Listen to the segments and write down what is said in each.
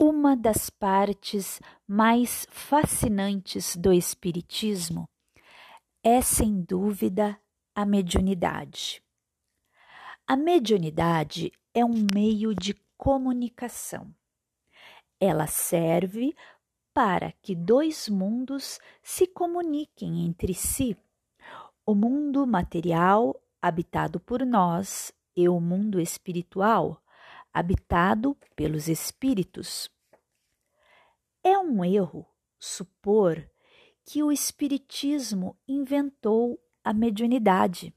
Uma das partes mais fascinantes do Espiritismo é, sem dúvida, a mediunidade. A mediunidade é um meio de comunicação. Ela serve para que dois mundos se comuniquem entre si: o mundo material, habitado por nós, e o mundo espiritual, habitado pelos espíritos. É um erro supor que o Espiritismo inventou a mediunidade.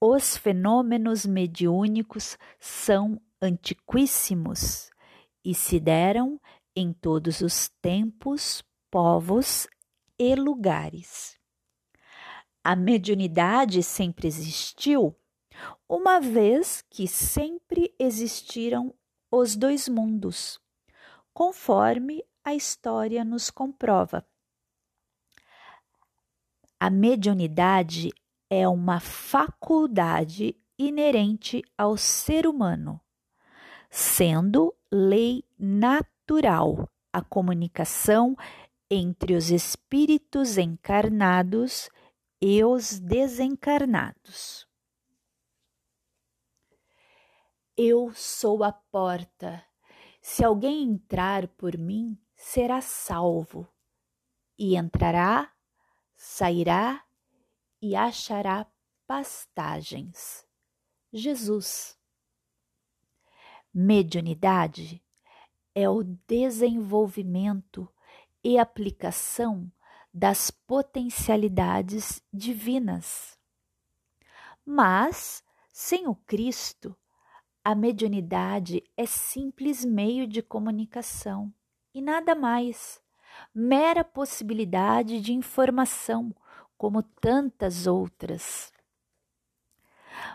Os fenômenos mediúnicos são antiquíssimos e se deram em todos os tempos, povos e lugares. A mediunidade sempre existiu uma vez que sempre existiram os dois mundos, conforme a história nos comprova. A mediunidade é uma faculdade inerente ao ser humano, sendo lei natural a comunicação entre os espíritos encarnados e os desencarnados. Eu sou a porta. Se alguém entrar por mim, será salvo, e entrará, sairá e achará pastagens. Jesus. Mediunidade é o desenvolvimento e aplicação das potencialidades divinas. Mas, sem o Cristo, a mediunidade é simples meio de comunicação e nada mais, mera possibilidade de informação, como tantas outras.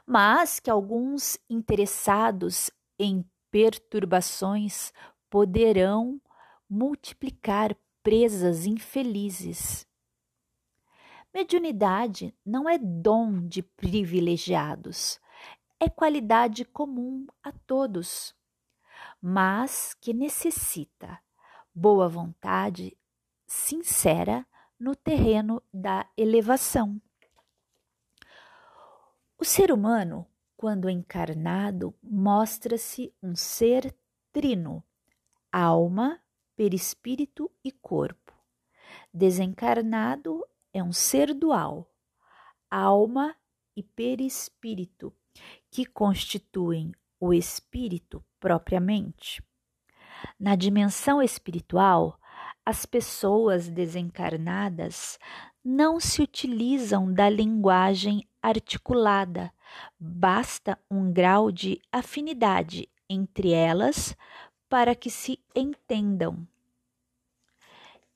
Mas que alguns interessados em perturbações poderão multiplicar presas infelizes. Mediunidade não é dom de privilegiados, é qualidade comum a todos, mas que necessita boa vontade sincera no terreno da elevação. O ser humano, quando encarnado, mostra-se um ser trino, alma, perispírito e corpo. Desencarnado é um ser dual, alma e perispírito, que constituem o espírito propriamente. Na dimensão espiritual, as pessoas desencarnadas não se utilizam da linguagem articulada, basta um grau de afinidade entre elas para que se entendam.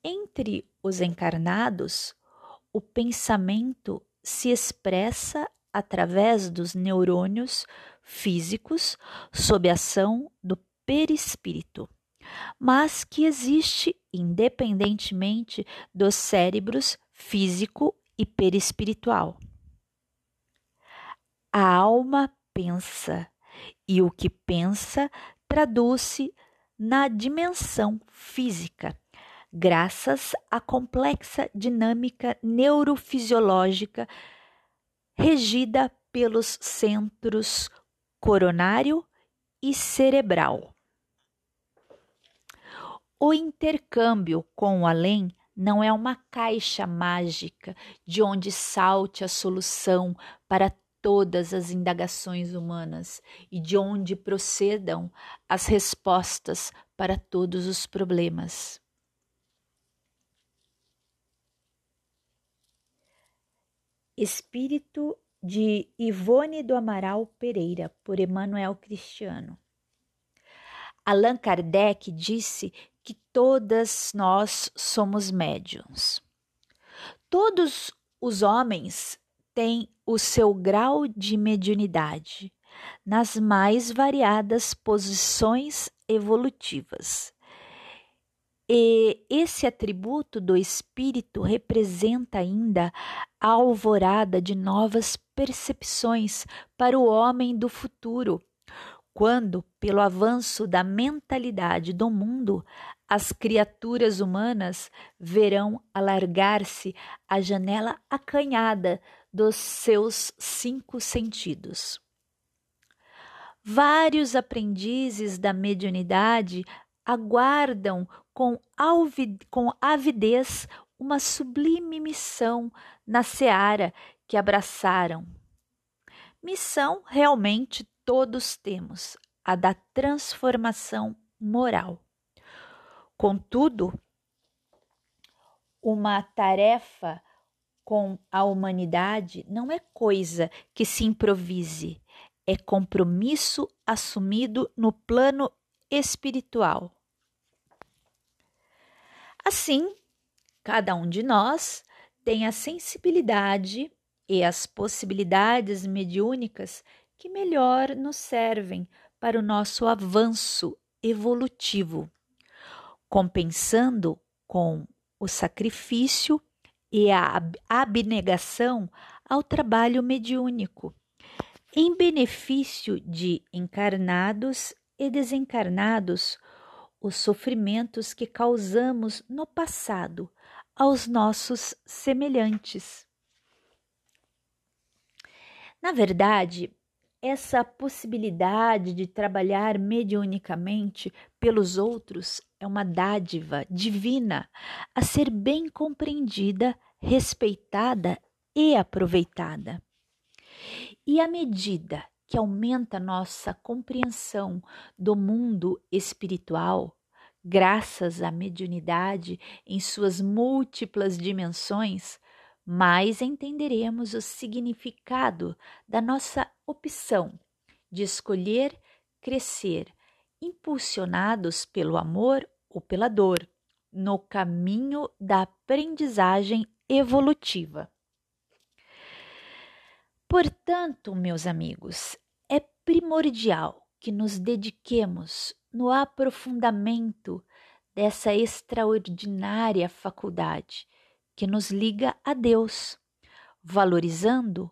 Entre os encarnados, o pensamento se expressa através dos neurônios físicos sob ação do perispírito, mas que existe independentemente dos cérebros físico e perispiritual. A alma pensa e o que pensa traduz-se na dimensão física, graças à complexa dinâmica neurofisiológica regida pelos centros coronário e cerebral. O intercâmbio com o além não é uma caixa mágica de onde salte a solução para todas as indagações humanas e de onde procedam as respostas para todos os problemas. Espírito de Ivone do Amaral Pereira, por Emanuel Cristiano. Allan Kardec disse que todas nós somos médiums. Todos os homens têm o seu grau de mediunidade nas mais variadas posições evolutivas. E esse atributo do espírito representa ainda a alvorada de novas percepções para o homem do futuro, quando, pelo avanço da mentalidade do mundo, as criaturas humanas verão alargar-se a janela acanhada dos seus cinco sentidos. Vários aprendizes da mediunidade aguardam com, com avidez uma sublime missão na seara que abraçaram. Missão realmente todos temos, a da transformação moral. Contudo, uma tarefa com a humanidade não é coisa que se improvise, é compromisso assumido no plano espiritual. Assim, cada um de nós tem a sensibilidade e as possibilidades mediúnicas que melhor nos servem para o nosso avanço evolutivo, compensando com o sacrifício e a abnegação ao trabalho mediúnico, em benefício de encarnados e desencarnados, os sofrimentos que causamos no passado aos nossos semelhantes. Na verdade, essa possibilidade de trabalhar mediunicamente pelos outros é uma dádiva divina a ser bem compreendida, respeitada e aproveitada. E à medida que aumenta nossa compreensão do mundo espiritual, graças à mediunidade em suas múltiplas dimensões, mais entenderemos o significado da nossa opção de escolher crescer, impulsionados pelo amor ou pela dor, no caminho da aprendizagem evolutiva. Portanto, meus amigos, primordial que nos dediquemos no aprofundamento dessa extraordinária faculdade que nos liga a Deus, valorizando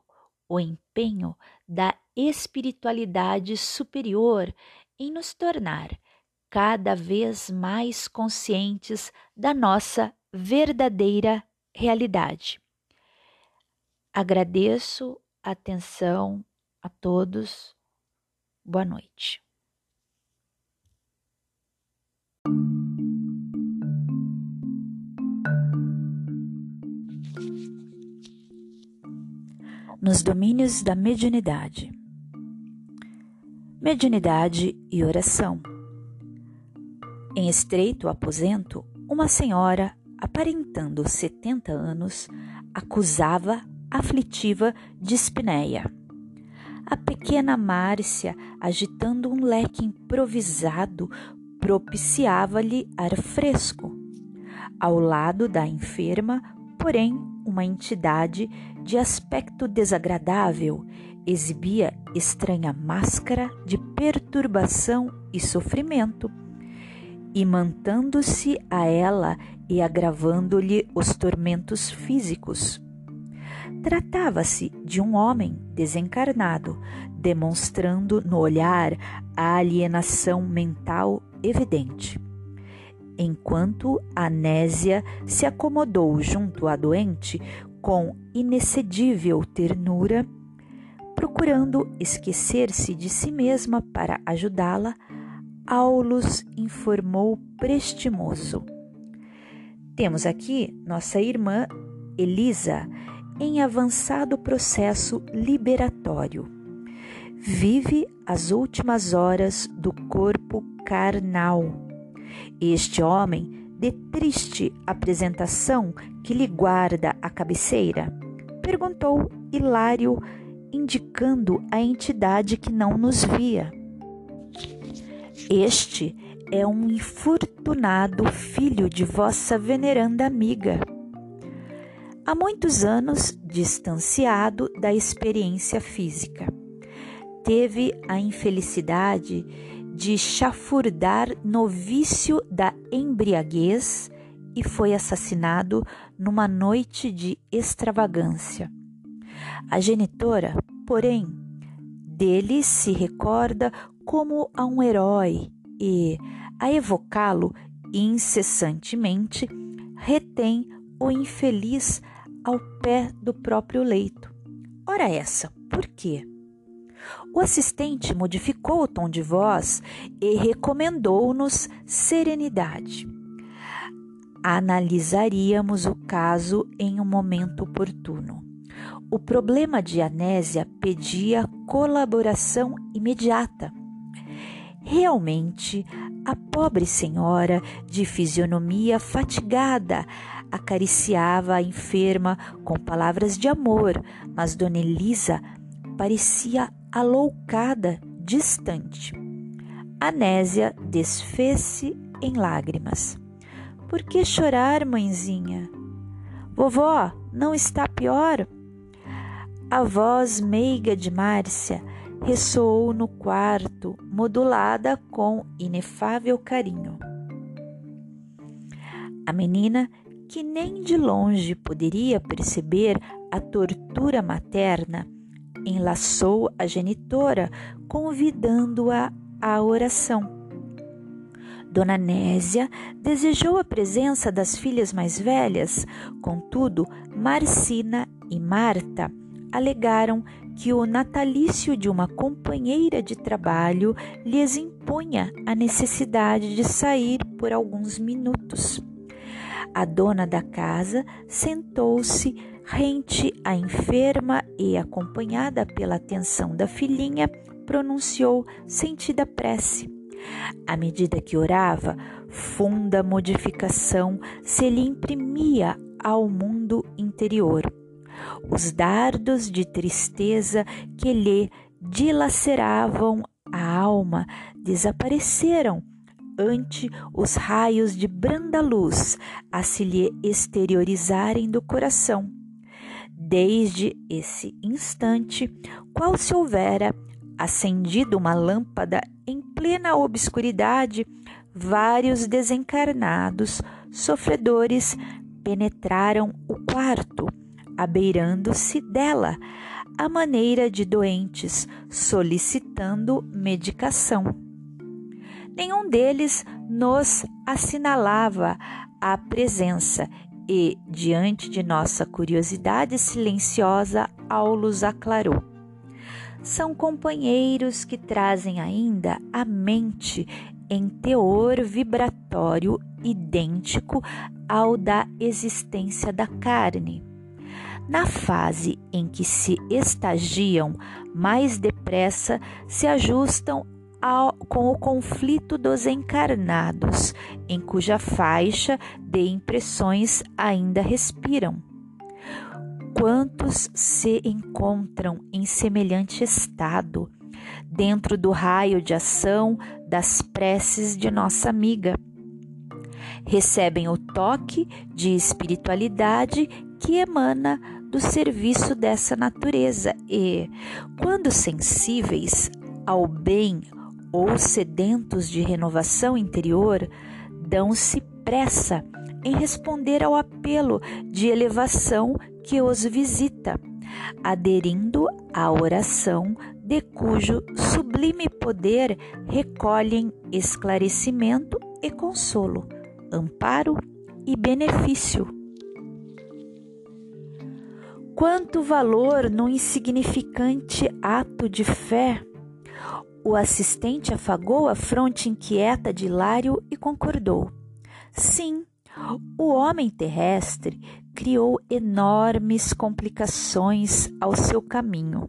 o empenho da espiritualidade superior em nos tornar cada vez mais conscientes da nossa verdadeira realidade. Agradeço a atenção a todos. Boa noite. nos domínios da mediunidade. Mediunidade e oração. Em estreito aposento, uma senhora, aparentando 70 anos, acusava aflitiva de espinéia. A pequena Márcia, agitando um leque improvisado, propiciava-lhe ar fresco. Ao lado da enferma, porém, uma entidade de aspecto desagradável, exibia estranha máscara de perturbação e sofrimento, imantando-se a ela e agravando-lhe os tormentos físicos. Tratava-se de um homem desencarnado, demonstrando no olhar a alienação mental evidente. Enquanto Anésia se acomodou junto à doente com inexcedível ternura, procurando esquecer-se de si mesma para ajudá-la, Aulus informou prestimoso. Temos aqui nossa irmã Elisa em avançado processo liberatório. Vive as últimas horas do corpo carnal. Este homem de triste apresentação que lhe guarda a cabeceira? Perguntou Hilário, indicando a entidade que não nos via. Este é um infortunado filho de vossa veneranda amiga. Há muitos anos distanciado da experiência física. Teve a infelicidade de chafurdar no vício da embriaguez e foi assassinado numa noite de extravagância. A genitora, porém, dele se recorda como a um herói e, a evocá-lo incessantemente, retém o infeliz ao pé do próprio leito. Ora essa, por quê? O assistente modificou o tom de voz e recomendou-nos serenidade. Analisaríamos o caso em um momento oportuno. O problema de Anésia pedia colaboração imediata. Realmente, a pobre senhora, de fisionomia fatigada, acariciava a enferma com palavras de amor, mas Dona Elisa parecia aloucada, distante. Anésia desfez-se em lágrimas. Por que chorar, mãezinha? Vovó, não está pior? A voz meiga de Márcia ressoou no quarto, modulada com inefável carinho. A menina, que nem de longe poderia perceber a tortura materna, enlaçou a genitora, convidando-a à oração. Dona Nésia desejou a presença das filhas mais velhas, contudo, Marcina e Marta alegaram que o natalício de uma companheira de trabalho lhes impunha a necessidade de sair por alguns minutos. A dona da casa sentou-se rente à enferma e, acompanhada pela atenção da filhinha, pronunciou sentida prece. À medida que orava, funda modificação se lhe imprimia ao mundo interior os dardos de tristeza que lhe dilaceravam a alma desapareceram ante os raios de branda luz a se lhe exteriorizarem do coração. Desde esse instante, qual se houvera acendido uma lâmpada em plena obscuridade, vários desencarnados sofredores penetraram o quarto abeirando-se dela, à maneira de doentes, solicitando medicação. Nenhum deles nos assinalava a presença e, diante de nossa curiosidade silenciosa, Aulus aclarou. São companheiros que trazem ainda a mente em teor vibratório idêntico ao da existência da carne. Na fase em que se estagiam, mais depressa se ajustam ao, com o conflito dos encarnados, em cuja faixa de impressões ainda respiram. Quantos se encontram em semelhante estado, dentro do raio de ação das preces de nossa amiga? Recebem o toque de espiritualidade que emana do serviço dessa natureza e, quando sensíveis ao bem ou sedentos de renovação interior, dão-se pressa em responder ao apelo de elevação que os visita, aderindo à oração de cujo sublime poder recolhem esclarecimento e consolo, amparo e benefício Quanto valor no insignificante ato de fé! O assistente afagou a fronte inquieta de Hilário e concordou. Sim, o homem terrestre criou enormes complicações ao seu caminho.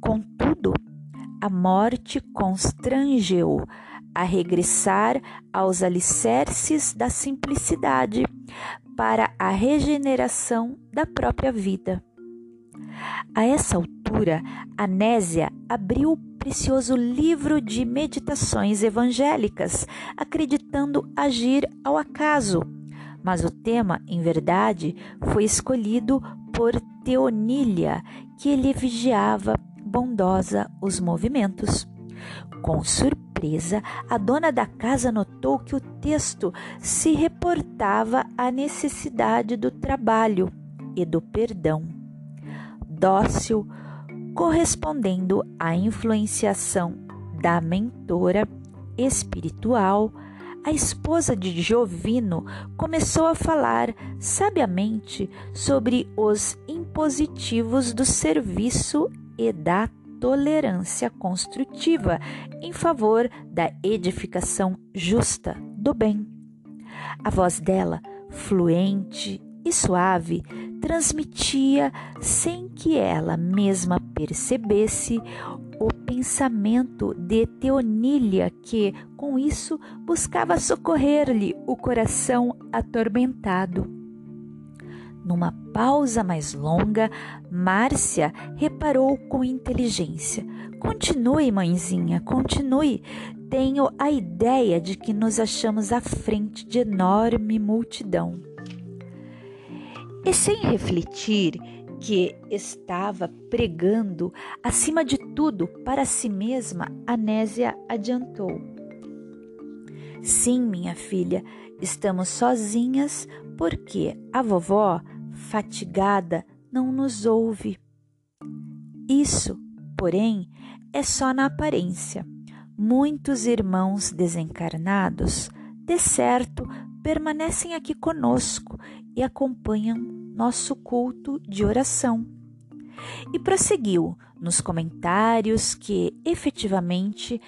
Contudo, a morte constrangeu a regressar aos alicerces da simplicidade para a regeneração da própria vida. A essa altura, Anésia abriu o precioso livro de meditações evangélicas, acreditando agir ao acaso. Mas o tema, em verdade, foi escolhido por Teonília, que lhe vigiava bondosa os movimentos. Com surpresa, a dona da casa notou que o texto se reportava à necessidade do trabalho e do perdão. Dócil, correspondendo à influenciação da mentora espiritual, a esposa de Jovino começou a falar sabiamente sobre os impositivos do serviço e da tolerância construtiva em favor da edificação justa do bem. A voz dela, fluente e suave, transmitia, sem que ela mesma percebesse, o pensamento de Teonília, que, com isso, buscava socorrer-lhe o coração atormentado. Numa pausa mais longa, Márcia reparou com inteligência. Continue, mãezinha, continue. Tenho a ideia de que nos achamos à frente de enorme multidão. E sem refletir que estava pregando acima de tudo para si mesma, Anésia adiantou: Sim, minha filha, estamos sozinhas porque a vovó, fatigada, não nos ouve. Isso, porém, é só na aparência. Muitos irmãos desencarnados, de certo, permanecem aqui conosco e acompanham nosso culto de oração. E prosseguiu nos comentários que efetivamente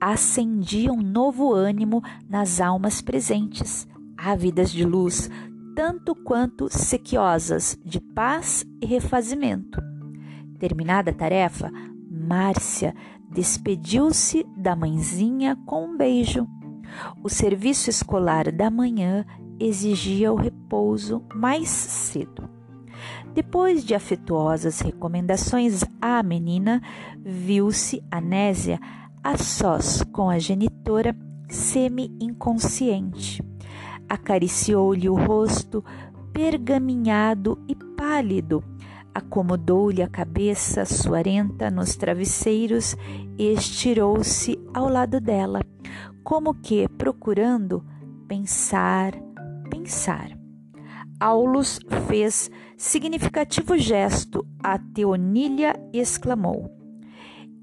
acendiam novo ânimo nas almas presentes, ávidas de luz, tanto quanto sequiosas de paz e refazimento. Terminada a tarefa, Márcia despediu-se da mãezinha com um beijo. O serviço escolar da manhã exigia o repouso mais cedo. Depois de afetuosas recomendações à menina, viu-se Anésia a sós com a genitora semi-inconsciente. Acariciou-lhe o rosto pergaminhado e pálido, acomodou-lhe a cabeça suarenta nos travesseiros e estirou-se ao lado dela, como que procurando pensar, pensar. Aulus fez significativo gesto a Teonília e exclamou: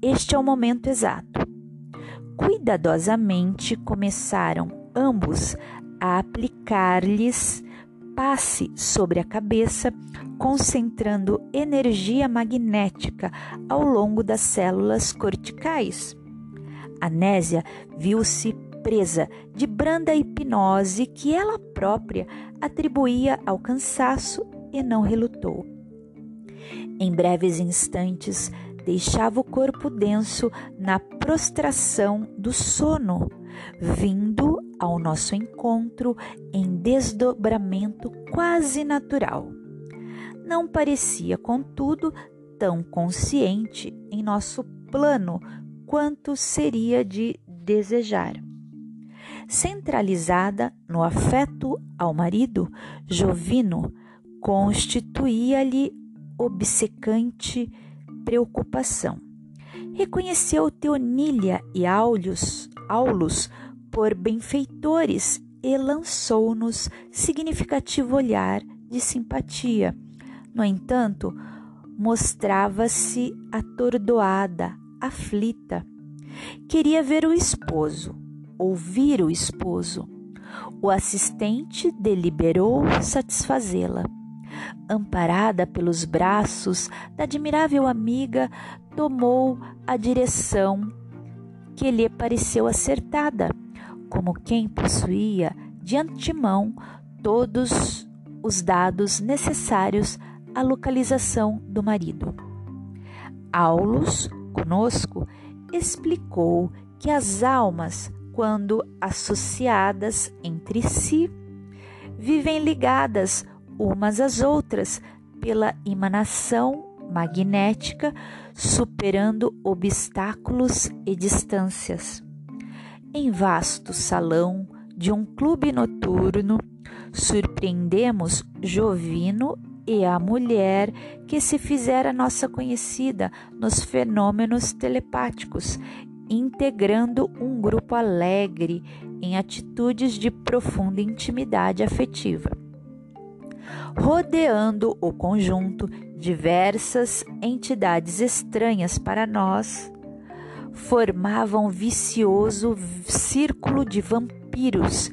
Este é o momento exato. Cuidadosamente começaram ambos a aplicar-lhes passe sobre a cabeça, concentrando energia magnética ao longo das células corticais. Anésia viu-se presa de branda hipnose que ela própria atribuía ao cansaço e não relutou. Em breves instantes, deixava o corpo denso na prostração do sono, vindo ao nosso encontro em desdobramento quase natural. Não parecia, contudo, tão consciente em nosso plano quanto seria de desejar. Centralizada no afeto ao marido, Jovino constituía-lhe obcecante preocupação. Reconheceu Teonília e Aulus, Aulus por benfeitores e lançou-nos significativo olhar de simpatia. No entanto, mostrava-se atordoada, aflita. Queria ver o esposo, ouvir o esposo. O assistente deliberou satisfazê-la. Amparada pelos braços da admirável amiga, tomou a direção que lhe pareceu acertada, como quem possuía de antemão todos os dados necessários à localização do marido. Aulus, conosco, explicou que as almas quando associadas entre si, vivem ligadas umas às outras pela emanação magnética, superando obstáculos e distâncias. Em vasto salão de um clube noturno, surpreendemos Jovino e a mulher que se fizera nossa conhecida nos fenômenos telepáticos integrando um grupo alegre em atitudes de profunda intimidade afetiva. Rodeando o conjunto, diversas entidades estranhas para nós, formavam um vicioso círculo de vampiros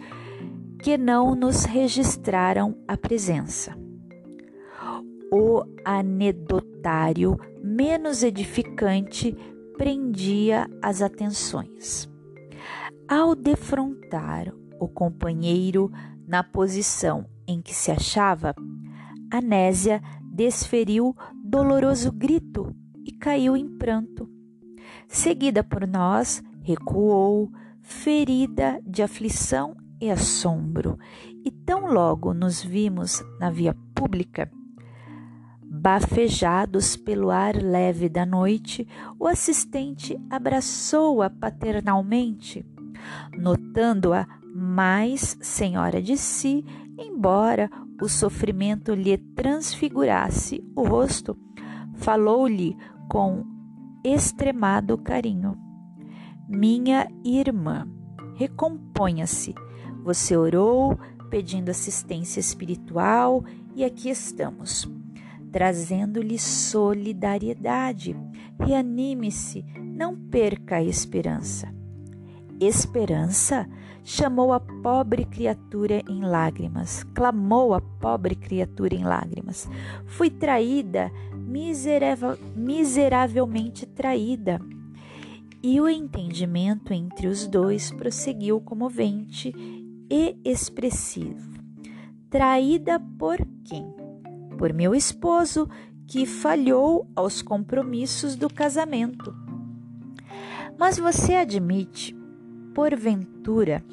que não nos registraram a presença. O anedotário menos edificante prendia as atenções. Ao defrontar o companheiro na posição em que se achava, Anésia desferiu doloroso grito e caiu em pranto. Seguida por nós, recuou, ferida de aflição e assombro, e tão logo nos vimos na via pública, bafejados pelo ar leve da noite, o assistente abraçou-a paternalmente, notando-a mais senhora de si, embora o sofrimento lhe transfigurasse o rosto, falou-lhe com extremado carinho: Minha irmã, recomponha-se. Você orou pedindo assistência espiritual e aqui estamos, trazendo-lhe solidariedade. Reanime-se, não perca a esperança. Esperança? chamou a pobre criatura em lágrimas, clamou a pobre criatura em lágrimas. Fui traída, miseravelmente traída. E o entendimento entre os dois prosseguiu comovente e expressivo. Traída por quem? Por meu esposo, que falhou aos compromissos do casamento. Mas você admite porventura,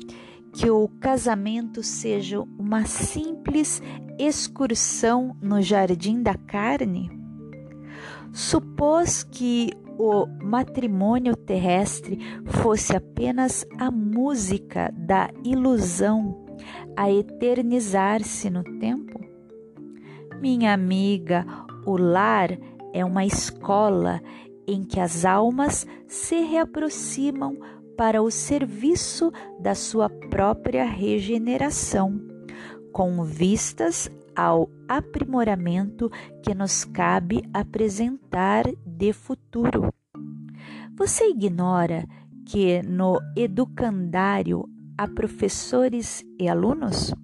que o casamento seja uma simples excursão no jardim da carne? Supôs que o matrimônio terrestre fosse apenas a música da ilusão a eternizar-se no tempo? Minha amiga, o lar é uma escola em que as almas se reaproximam para o serviço da sua própria regeneração, com vistas ao aprimoramento que nos cabe apresentar de futuro. Você ignora que no educandário há professores e alunos?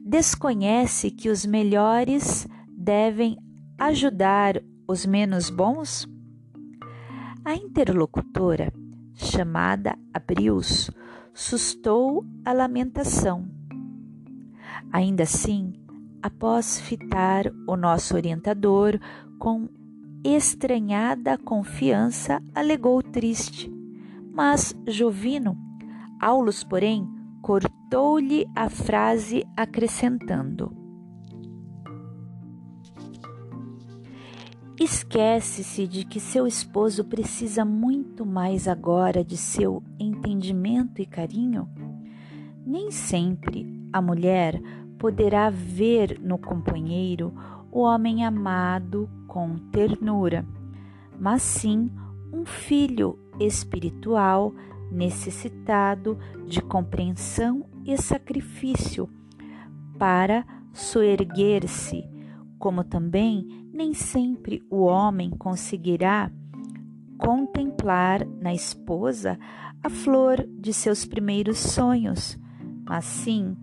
Desconhece que os melhores devem ajudar os menos bons? A interlocutora chamada Abrius, sustou a lamentação. Ainda assim, após fitar o nosso orientador com estranhada confiança, alegou triste. Mas Jovino, Aulus, porém, cortou-lhe a frase acrescentando: Esquece-se de que seu esposo precisa muito mais agora de seu entendimento e carinho? Nem sempre a mulher poderá ver no companheiro o homem amado com ternura, mas sim um filho espiritual necessitado de compreensão e sacrifício para soerguer-se como também nem sempre o homem conseguirá contemplar na esposa a flor de seus primeiros sonhos, mas sim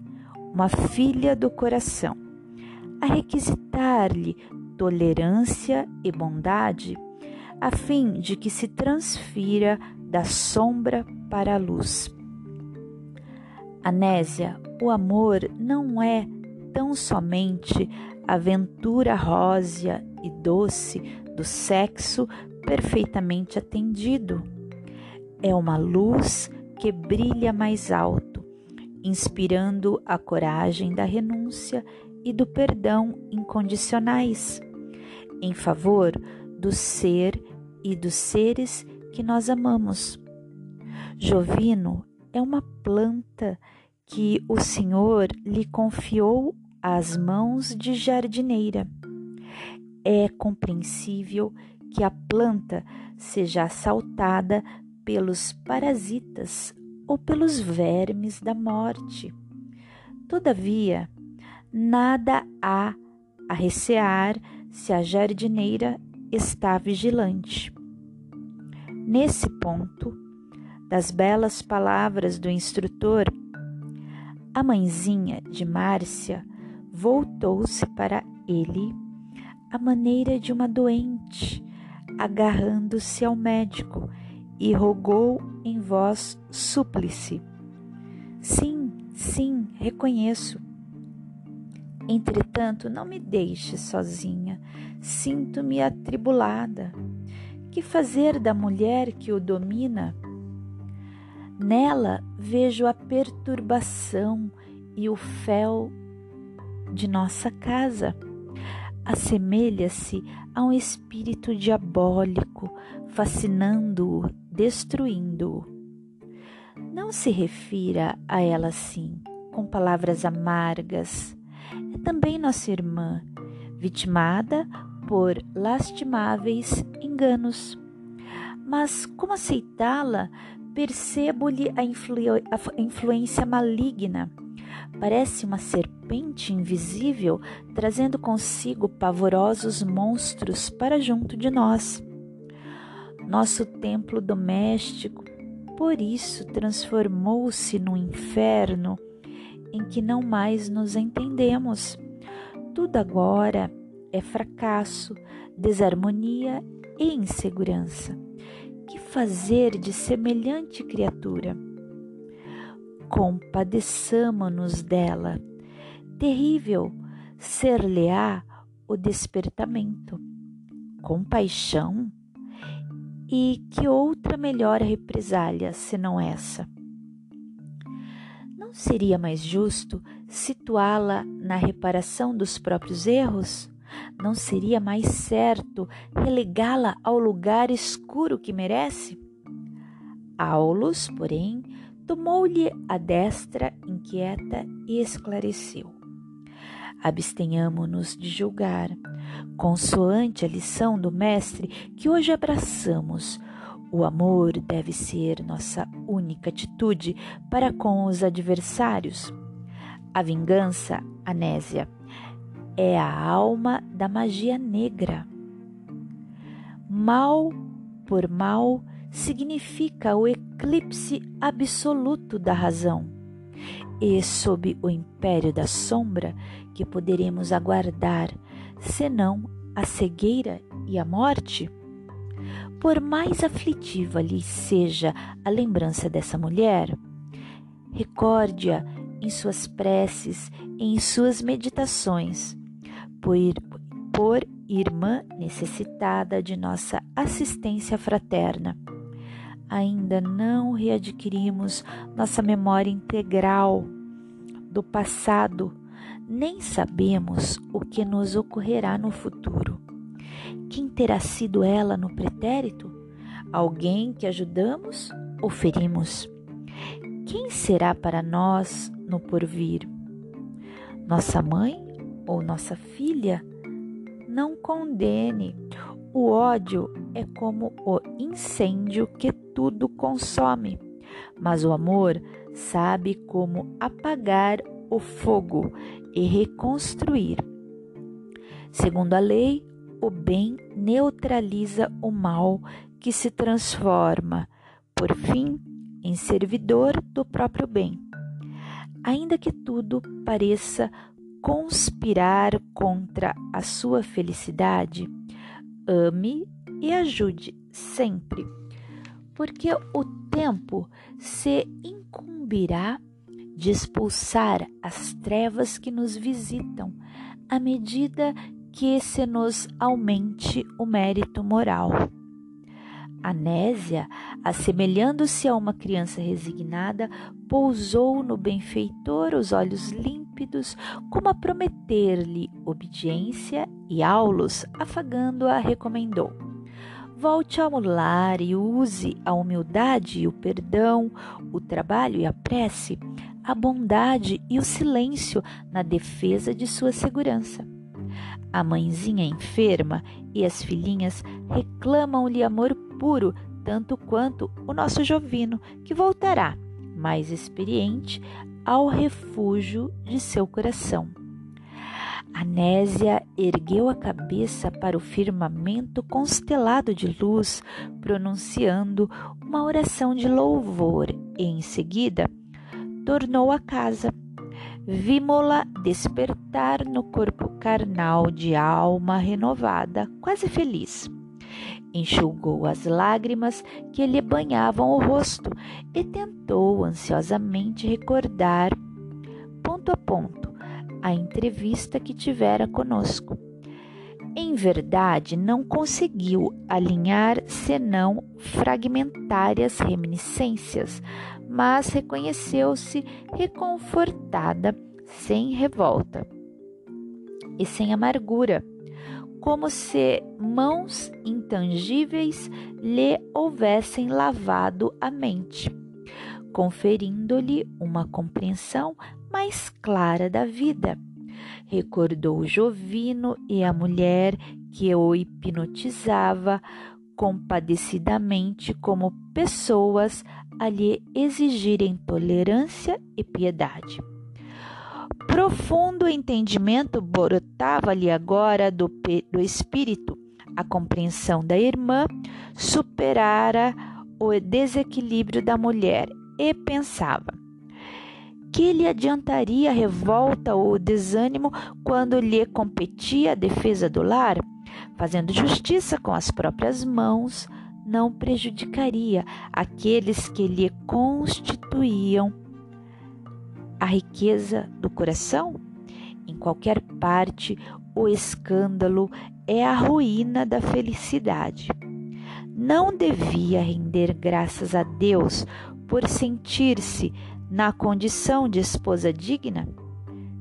uma filha do coração, a requisitar-lhe tolerância e bondade, a fim de que se transfira da sombra para a luz. Anésia, o amor não é tão somente aventura rósea e doce do sexo perfeitamente atendido. É uma luz que brilha mais alto, inspirando a coragem da renúncia e do perdão incondicionais, em favor do ser e dos seres que nós amamos. Jovino é uma planta que o Senhor lhe confiou às mãos de jardineira. É compreensível que a planta seja assaltada pelos parasitas ou pelos vermes da morte. Todavia, nada há a recear se a jardineira está vigilante. Nesse ponto, das belas palavras do instrutor, a mãezinha de Márcia voltou-se para ele à maneira de uma doente, agarrando-se ao médico e rogou em voz súplice: Sim, sim, reconheço. Entretanto, não me deixe sozinha. Sinto-me atribulada. Que fazer da mulher que o domina? Nela vejo a perturbação e o fel de nossa casa. Assemelha-se a um espírito diabólico, fascinando-o, destruindo-o. Não se refira a ela assim, com palavras amargas. É também nossa irmã, vitimada por lastimáveis enganos. Mas como aceitá-la? Percebo-lhe a, a influência maligna Parece uma serpente invisível trazendo consigo pavorosos monstros para junto de nós. Nosso templo doméstico, por isso, transformou-se num inferno em que não mais nos entendemos. Tudo agora é fracasso, desarmonia e insegurança. Que fazer de semelhante criatura? compadeçamo-nos dela. Terrível ser-lhe-á o despertamento. Compaixão? E que outra melhor represália senão essa? Não seria mais justo situá-la na reparação dos próprios erros? Não seria mais certo relegá-la ao lugar escuro que merece? Aulos, porém, Tomou-lhe a destra inquieta e esclareceu. Abstenhamo-nos de julgar, consoante a lição do Mestre que hoje abraçamos. O amor deve ser nossa única atitude para com os adversários. A vingança, Anésia, é a alma da magia negra. Mal por mal significa o eclipse absoluto da razão. E sob o império da sombra que poderemos aguardar, senão a cegueira e a morte? Por mais aflitiva lhe seja a lembrança dessa mulher, recorde-a em suas preces, em suas meditações, por, irmã necessitada de nossa assistência fraterna ainda não readquirimos nossa memória integral do passado, nem sabemos o que nos ocorrerá no futuro. Quem terá sido ela no pretérito? Alguém que ajudamos ou ferimos? Quem será para nós no porvir? Nossa mãe ou nossa filha? Não condene. O ódio é como o incêndio que tudo consome, mas o amor sabe como apagar o fogo e reconstruir. Segundo a lei, o bem neutraliza o mal que se transforma, por fim, em servidor do próprio bem. Ainda que tudo pareça conspirar contra a sua felicidade, ame e ajude sempre porque o tempo se incumbirá de expulsar as trevas que nos visitam à medida que se nos aumente o mérito moral. Anésia, assemelhando-se a uma criança resignada, pousou no benfeitor os olhos como a prometer-lhe obediência, e Aulus, afagando-a, recomendou: Volte ao lar e use a humildade e o perdão, o trabalho e a prece, a bondade e o silêncio na defesa de sua segurança. A mãezinha enferma e as filhinhas reclamam-lhe amor puro, tanto quanto o nosso Jovino, que voltará, mais experiente, ao refúgio de seu coração. Anésia ergueu a cabeça para o firmamento constelado de luz, pronunciando uma oração de louvor e, em seguida, tornou a casa. Vimos-la despertar no corpo carnal de alma renovada, quase feliz. Enxugou as lágrimas que lhe banhavam o rosto e tentou ansiosamente recordar, ponto a ponto, a entrevista que tivera conosco. Em verdade, não conseguiu alinhar senão fragmentárias reminiscências, mas reconheceu-se reconfortada, sem revolta e sem amargura, como se mãos intangíveis lhe houvessem lavado a mente, conferindo-lhe uma compreensão mais clara da vida. Recordou Jovino e a mulher que o hipnotizava compadecidamente como pessoas a lhe exigirem tolerância e piedade. Profundo entendimento brotava-lhe agora do, do espírito. A compreensão da irmã superara o desequilíbrio da mulher e pensava: que lhe adiantaria a revolta ou o desânimo quando lhe competia a defesa do lar? Fazendo justiça com as próprias mãos, não prejudicaria aqueles que lhe constituíam a riqueza do coração? Em qualquer parte, o escândalo é a ruína da felicidade. Não devia render graças a Deus por sentir-se na condição de esposa digna?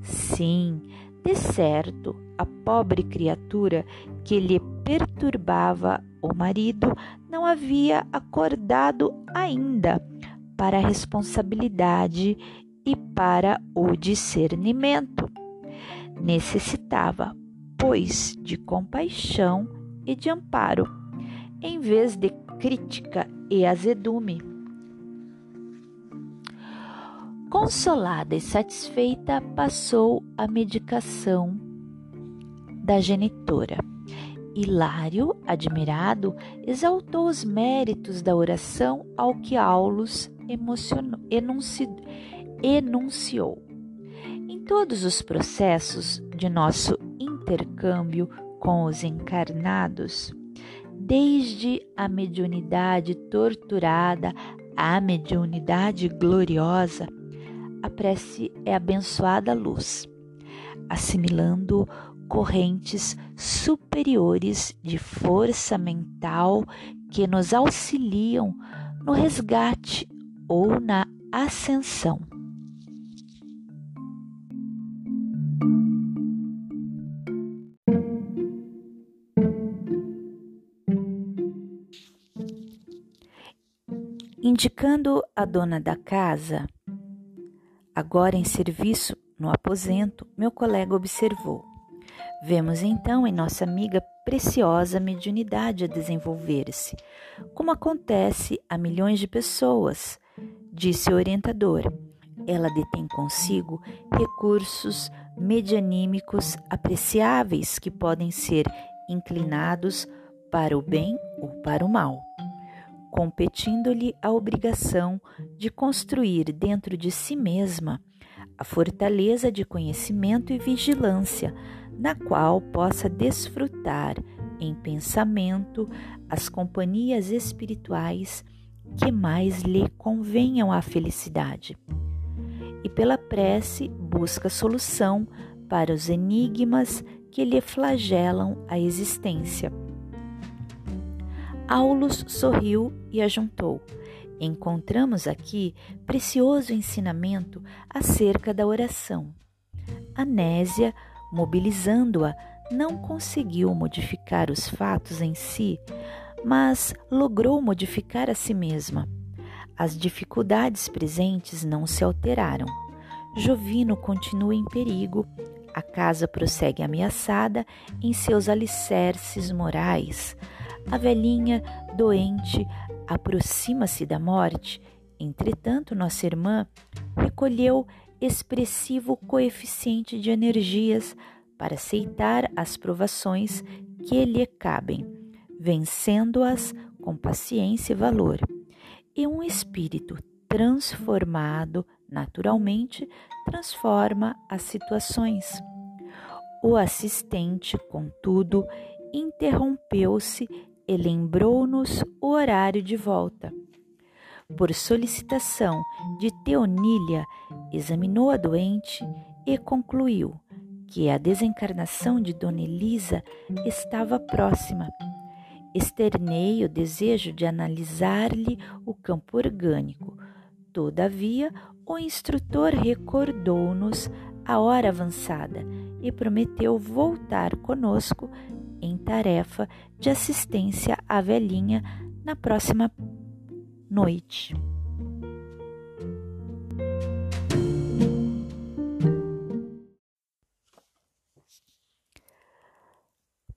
Sim, de certo, a pobre criatura que lhe perturbava o marido não havia acordado ainda para a responsabilidade e para o discernimento. Necessitava, pois, de compaixão e de amparo, em vez de crítica e azedume. Consolada e satisfeita, passou a medicação da genitora. Hilário, admirado, exaltou os méritos da oração ao que Aulus enunci, enunciou. Em todos os processos de nosso intercâmbio com os encarnados, desde a mediunidade torturada à mediunidade gloriosa, a prece é abençoada luz, assimilando correntes superiores de força mental que nos auxiliam no resgate ou na ascensão. Indicando a dona da casa Agora em serviço no aposento, meu colega observou. Vemos então em nossa amiga preciosa mediunidade a desenvolver-se, como acontece a milhões de pessoas, disse o orientador. Ela detém consigo recursos medianímicos apreciáveis que podem ser inclinados para o bem ou para o mal competindo-lhe a obrigação de construir dentro de si mesma a fortaleza de conhecimento e vigilância, na qual possa desfrutar em pensamento as companhias espirituais que mais lhe convenham à felicidade. E pela prece busca solução para os enigmas que lhe flagelam a existência Aulus sorriu e ajuntou. Encontramos aqui precioso ensinamento acerca da oração. Anésia, mobilizando-a, não conseguiu modificar os fatos em si, mas logrou modificar a si mesma. As dificuldades presentes não se alteraram. Jovino continua em perigo, a casa prossegue ameaçada em seus alicerces morais. A velhinha, doente, aproxima-se da morte. Entretanto, nossa irmã recolheu expressivo coeficiente de energias para aceitar as provações que lhe cabem, vencendo-as com paciência e valor. E um espírito transformado, naturalmente, transforma as situações. O assistente, contudo, interrompeu-se e lembrou-nos o horário de volta. Por solicitação de Teonília, examinou a doente e concluiu que a desencarnação de Dona Elisa estava próxima. Externei o desejo de analisar-lhe o campo orgânico. Todavia, o instrutor recordou-nos a hora avançada e prometeu voltar conosco em tarefa de assistência à velhinha na próxima noite.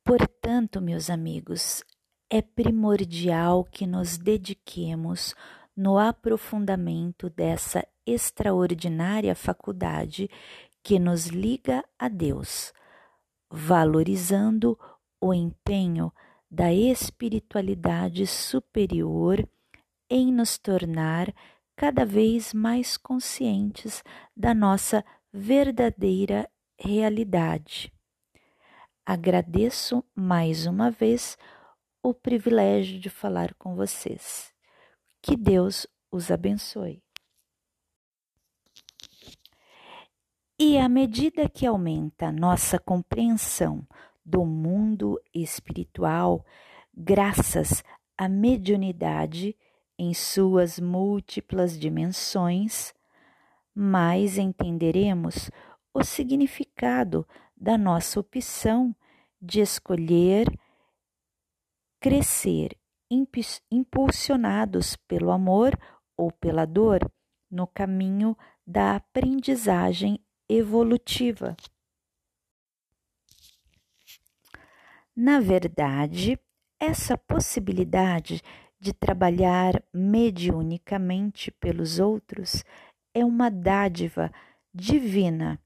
Portanto, meus amigos, é primordial que nos dediquemos no aprofundamento dessa extraordinária faculdade que nos liga a Deus, valorizando o empenho da espiritualidade superior em nos tornar cada vez mais conscientes da nossa verdadeira realidade. Agradeço mais uma vez o privilégio de falar com vocês. Que Deus os abençoe. E à medida que aumenta nossa compreensão do mundo espiritual, graças à mediunidade em suas múltiplas dimensões, mais entenderemos o significado da nossa opção de escolher crescer impulsionados pelo amor ou pela dor no caminho da aprendizagem evolutiva. Na verdade, essa possibilidade de trabalhar mediunicamente pelos outros é uma dádiva divina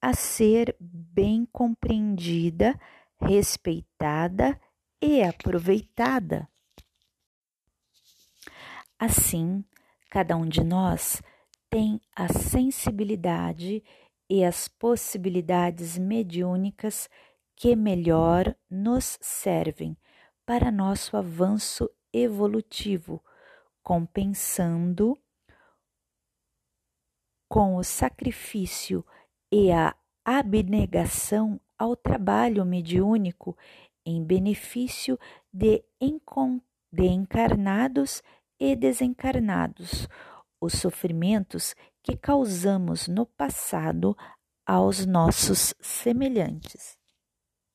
a ser bem compreendida, respeitada e aproveitada. Assim, cada um de nós tem a sensibilidade e as possibilidades mediúnicas que melhor nos servem para nosso avanço evolutivo, compensando com o sacrifício e a abnegação ao trabalho mediúnico em benefício de, de encarnados e desencarnados, os sofrimentos que causamos no passado aos nossos semelhantes.